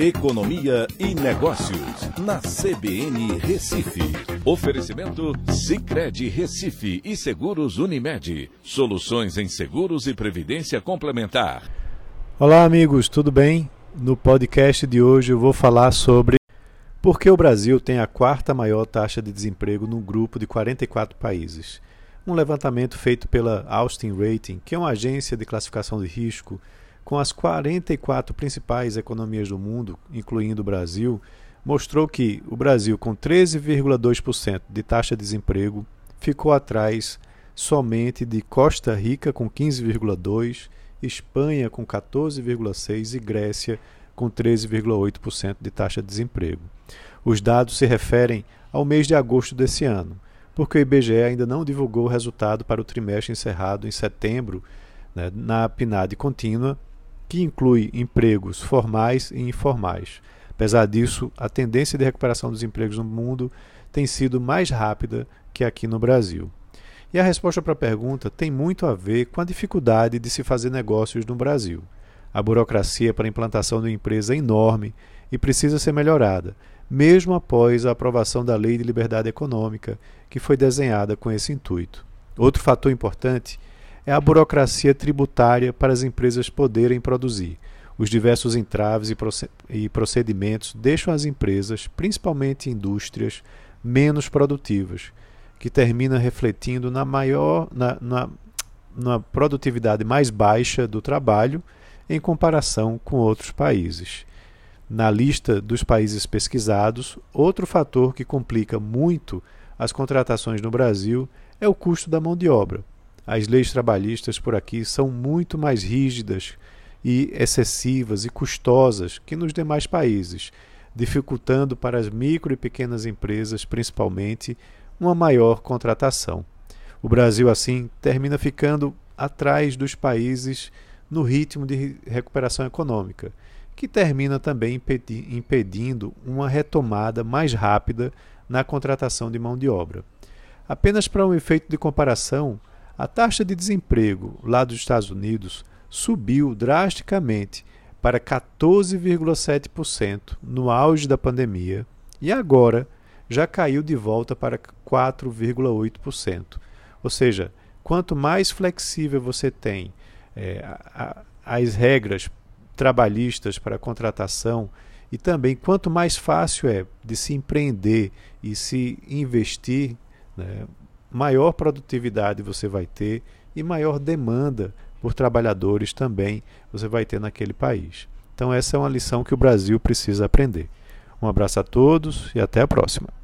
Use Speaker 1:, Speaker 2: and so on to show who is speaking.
Speaker 1: Economia e Negócios, na CBN Recife. Oferecimento Cicred Recife e Seguros Unimed. Soluções em seguros e previdência complementar.
Speaker 2: Olá, amigos, tudo bem? No podcast de hoje eu vou falar sobre por que o Brasil tem a quarta maior taxa de desemprego no grupo de 44 países. Um levantamento feito pela Austin Rating, que é uma agência de classificação de risco com as 44 principais economias do mundo, incluindo o Brasil, mostrou que o Brasil, com 13,2% de taxa de desemprego, ficou atrás somente de Costa Rica, com 15,2%, Espanha, com 14,6% e Grécia, com 13,8% de taxa de desemprego. Os dados se referem ao mês de agosto desse ano, porque o IBGE ainda não divulgou o resultado para o trimestre encerrado em setembro né, na PNAD contínua que inclui empregos formais e informais. Apesar disso, a tendência de recuperação dos empregos no mundo tem sido mais rápida que aqui no Brasil. E a resposta para a pergunta tem muito a ver com a dificuldade de se fazer negócios no Brasil. A burocracia para a implantação de uma empresa é enorme e precisa ser melhorada, mesmo após a aprovação da Lei de Liberdade Econômica, que foi desenhada com esse intuito. Outro fator importante é a burocracia tributária para as empresas poderem produzir. Os diversos entraves e procedimentos deixam as empresas, principalmente indústrias, menos produtivas, que termina refletindo na maior na, na, na produtividade mais baixa do trabalho em comparação com outros países. Na lista dos países pesquisados, outro fator que complica muito as contratações no Brasil é o custo da mão de obra. As leis trabalhistas por aqui são muito mais rígidas e excessivas e custosas que nos demais países, dificultando para as micro e pequenas empresas, principalmente, uma maior contratação. O Brasil, assim, termina ficando atrás dos países no ritmo de recuperação econômica, que termina também impedindo uma retomada mais rápida na contratação de mão de obra. Apenas para um efeito de comparação, a taxa de desemprego lá dos Estados Unidos subiu drasticamente para 14,7% no auge da pandemia e agora já caiu de volta para 4,8%. Ou seja, quanto mais flexível você tem é, a, as regras trabalhistas para contratação e também quanto mais fácil é de se empreender e se investir, né, maior produtividade você vai ter e maior demanda por trabalhadores também você vai ter naquele país. Então, essa é uma lição que o Brasil precisa aprender. Um abraço a todos e até a próxima.